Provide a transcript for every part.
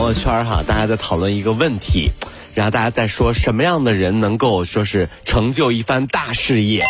朋友圈哈，大家在讨论一个问题，然后大家在说什么样的人能够说是成就一番大事业。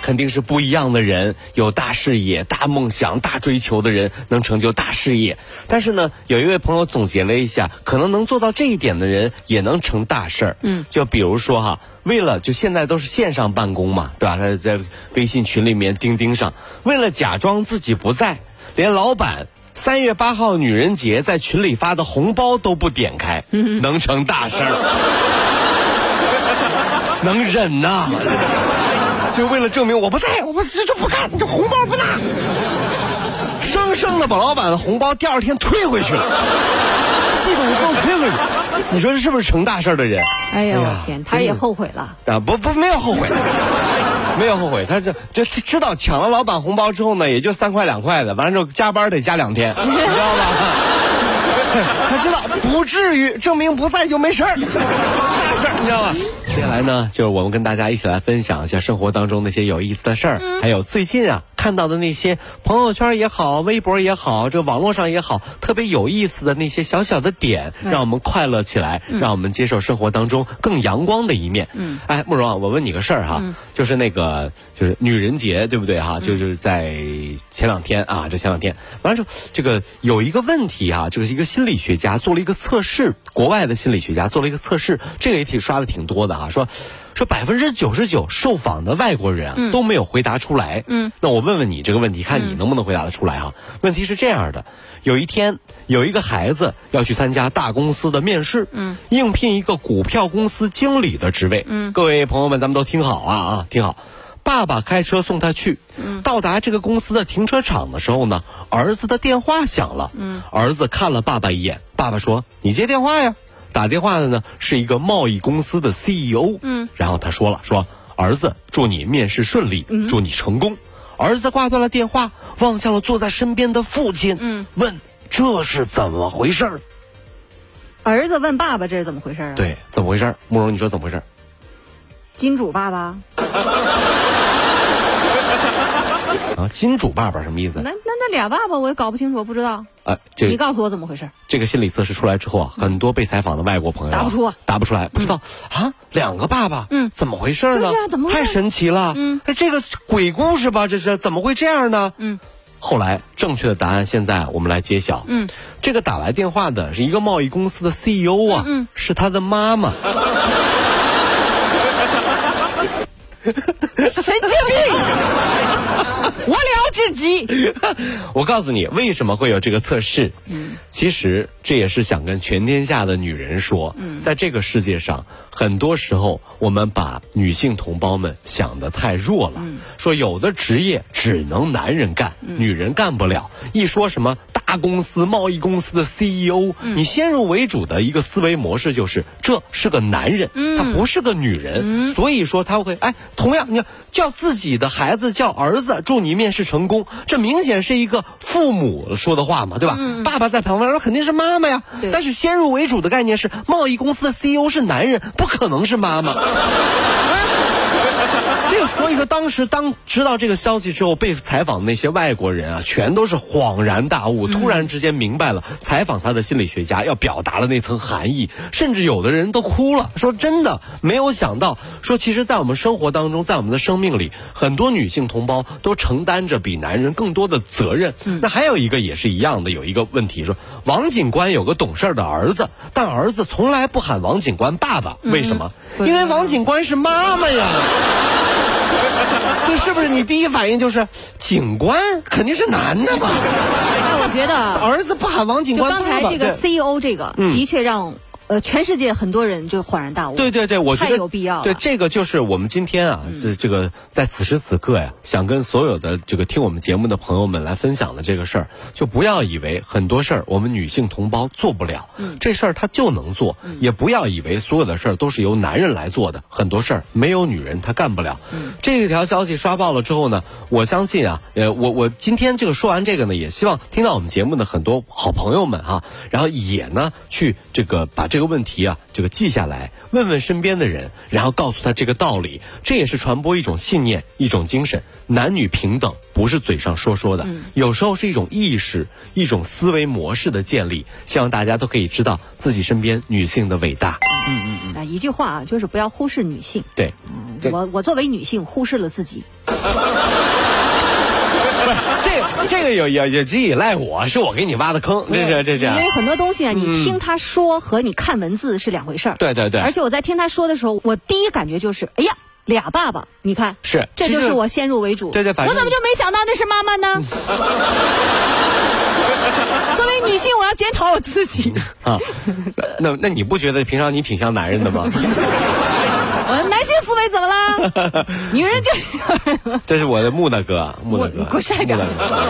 肯定是不一样的人，有大事业、大梦想、大追求的人能成就大事业。但是呢，有一位朋友总结了一下，可能能做到这一点的人也能成大事儿。嗯，就比如说哈，为了就现在都是线上办公嘛，对吧？他在微信群里面、钉钉上，为了假装自己不在，连老板三月八号女人节在群里发的红包都不点开，能成大事儿，能忍呐。就为了证明我不在，我不这就不干，这红包不拿，生生的把老板的红包第二天退回去了，系统放退回去，你说这是不是成大事的人？哎呀，我天，他也后悔了啊！不不，没有后悔，没有后悔，他这这知道抢了老板红包之后呢，也就三块两块的，完了之后加班得加两天，你知道吧？他知道不至于，证明不在就没事儿，大事儿，你知道吗？接下来呢，就是我们跟大家一起来分享一下生活当中那些有意思的事儿，还有最近啊看到的那些朋友圈也好、微博也好、这网络上也好，特别有意思的那些小小的点，让我们快乐起来，让我们接受生活当中更阳光的一面。嗯，哎，慕容啊，我问你个事儿哈，就是那个就是女人节对不对哈？就是在前两天啊，这前两天完了之后，这个有一个问题哈，就是一个心理学家做了一个测试，国外的心理学家做了一个测试，这个也挺刷的挺多的啊。啊，说说百分之九十九受访的外国人啊都没有回答出来。嗯，那我问问你这个问题，看你能不能回答得出来哈？问题是这样的：有一天有一个孩子要去参加大公司的面试，嗯，应聘一个股票公司经理的职位。嗯，各位朋友们，咱们都听好啊啊，听好。爸爸开车送他去，到达这个公司的停车场的时候呢，儿子的电话响了。嗯，儿子看了爸爸一眼，爸爸说：“你接电话呀。”打电话的呢是一个贸易公司的 CEO，嗯，然后他说了说儿子祝你面试顺利，祝你成功。儿子挂断了电话，望向了坐在身边的父亲，嗯，问这是怎么回事儿？儿子问爸爸这是怎么回事儿啊？对，怎么回事儿？慕容，你说怎么回事儿？金主爸爸。啊，金主爸爸什么意思？那那那俩爸爸我也搞不清楚，我不知道。啊，你告诉我怎么回事？这个心理测试出来之后啊，很多被采访的外国朋友答不出，答不出来，不知道啊，两个爸爸，嗯，怎么回事呢？怎么太神奇了？嗯，哎，这个鬼故事吧，这是怎么会这样呢？嗯，后来正确的答案现在我们来揭晓。嗯，这个打来电话的是一个贸易公司的 CEO 啊，嗯，是他的妈妈。神经病！我了知己。我告诉你，为什么会有这个测试？嗯，其实这也是想跟全天下的女人说，在这个世界上，很多时候我们把女性同胞们想的太弱了。说有的职业只能男人干，女人干不了。一说什么大公司、贸易公司的 CEO，你先入为主的一个思维模式就是，这是个男人，他不是个女人。所以说他会哎。同样，你要叫自己的孩子叫儿子，祝你面试成功，这明显是一个父母说的话嘛，对吧？爸爸在旁边说肯定是妈妈呀，但是先入为主的概念是贸易公司的 CEO 是男人，不可能是妈妈。所以说，当时当知道这个消息之后，被采访的那些外国人啊，全都是恍然大悟，突然之间明白了采访他的心理学家要表达的那层含义，甚至有的人都哭了，说真的没有想到，说其实，在我们生活当中，在我们的生命里，很多女性同胞都承担着比男人更多的责任。那还有一个也是一样的，有一个问题说，王警官有个懂事的儿子，但儿子从来不喊王警官爸爸，为什么？因为王警官是妈妈呀。这是不是你第一反应就是警官？肯定是男的吧？那我觉得儿子不喊王警官，就刚才这个 CEO 这个的确让呃，全世界很多人就恍然大悟。对对对，我觉得太有必要了。对，这个就是我们今天啊，这这个在此时此刻呀，想跟所有的这个听我们节目的朋友们来分享的这个事儿，就不要以为很多事儿我们女性同胞做不了，这事儿她就能做，也不要以为所有的事儿都是由男人来做的，很多事儿没有女人她干不了。这条消息刷爆了之后呢，我相信啊，呃，我我今天这个说完这个呢，也希望听到我们节目的很多好朋友们啊，然后也呢去这个把这个问题啊这个记下来，问问身边的人，然后告诉他这个道理，这也是传播一种信念、一种精神，男女平等不是嘴上说说的，有时候是一种意识、一种思维模式的建立。希望大家都可以知道自己身边女性的伟大。嗯嗯嗯啊，一句话啊，就是不要忽视女性。对，对我我作为女性忽视了自己。这个有有有也也这也赖我，是我给你挖的坑，这是这是。因为很多东西啊，你听他说和你看文字是两回事儿。对对对而且我在听他说的时候，我第一感觉就是，哎呀，俩爸爸，你看，是这就是我先入为主。对对反正我怎么就没想到那是妈妈呢？作为女性，我要检讨我自己。啊，那那你不觉得平常你挺像男人的吗？我男性思维怎么了？女人就是。这是我的木大哥，木大哥，给我晒点木讷哥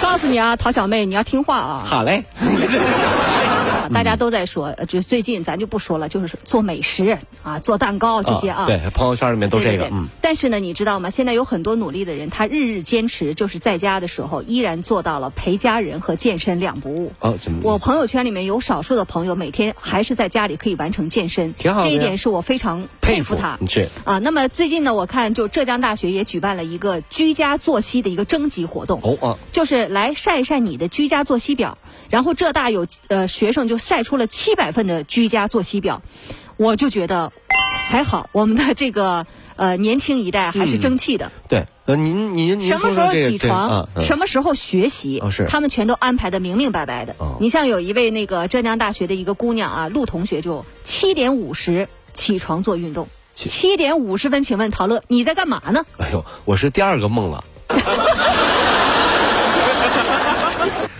告诉你啊，陶小妹，你要听话啊！好嘞，大家都在说，呃就最近咱就不说了，就是做美食啊，做蛋糕这些啊。对，朋友圈里面都这个，对对对嗯。但是呢，你知道吗？现在有很多努力的人，他日日坚持，就是在家的时候依然做到了陪家人和健身两不误。哦，怎么？我朋友圈里面有少数的朋友，每天还是在家里可以完成健身，挺好的这一点是我非常佩服他。是啊，那么最近呢，我看就浙江大学也举办了一个居家作息的一个征集活动。哦啊，就是来晒一晒你的居家作息表。然后浙大有呃学生就晒出了七百份的居家作息表，我就觉得还好，我们的这个呃年轻一代还是争气的。对，呃，您您您什么时候起床，什么时候学习，他们全都安排的明明白白的。哦。你像有一位那个浙江大学的一个姑娘啊，陆同学就七点五十起床做运动，七点五十分，请问陶乐你在干嘛呢？哎呦，我是第二个梦了，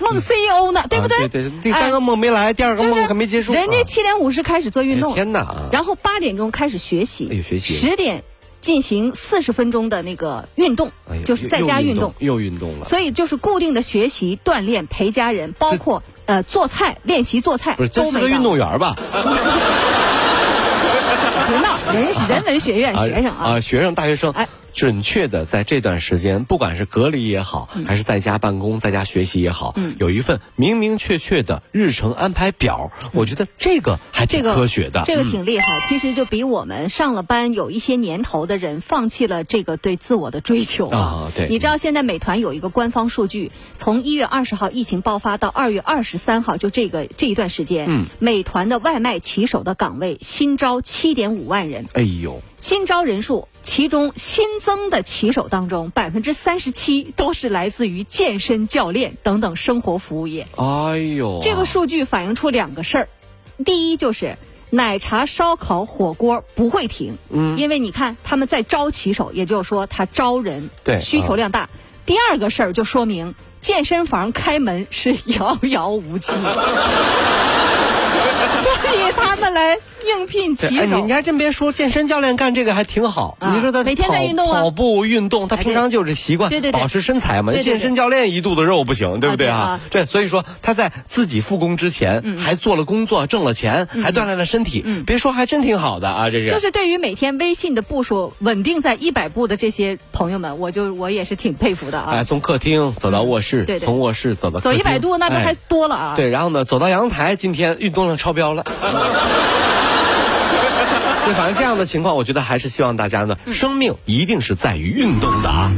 梦 CEO 呢，对不对？啊对对，第三个梦没来，第二个梦还没结束。人家啊七点五十开始做运动，哎天哪啊然后八点钟开始学习，哎学习十点进行四十分钟的那个运动，哎就是在家又运动。又运动了。所以就是固定的学习、锻炼、陪家人，包括呃做菜、练习做菜不是，这都是个运动员吧？别闹，人是人文学院学生啊啊，学生大学生哎。准确的在这段时间，不管是隔离也好，嗯。还是在家办公、在家学习也好，有一份明明确确的日程安排表，我觉得这个还挺科学的。这个嗯。挺厉害。其实就比我们上了班有一些年头的人放弃了这个对自我的追求啊对。你知道现在美团有一个官方数据，从一月二十号疫情爆发到二月二十三号，就这个这一段时间，嗯，美团的外卖骑手的岗位新招七点五万人，哎呦，新招人数，其中新增的骑手当中，百分之三十七都是来自于健身教练等等生活服务业。哎呦。啊，这个数据反映出两个事儿，第一就是奶茶、烧烤、火锅不会停，嗯，因为你看他们在招骑手，也就是说他招人，对。需求量大。第二个事儿就说明健身房开门是遥遥无期，所以他们来应聘骑手，哎，你你。还真别说，健身教练干这个还挺好。啊你说他每天在跑运动啊跑步运动，他哎平常就是习惯，对对对保持身材嘛。对对对健身教练一肚子肉不行，对不对啊啊对所以说他在自己复工之前，还做了工作，挣了钱，还锻炼了身体。别说，还真挺好的啊，这是。就是对于每天微信的步数稳定在一百步的这些朋友们，我就我也是挺佩服的啊。哎，从客厅走到卧室，对对从卧室走到走一百度那都还哎多了啊。对，然后呢，走到阳台，今天运动量超标了。对，反正这样的情况，我觉得还是希望大家呢，生命一定是在于运动的啊。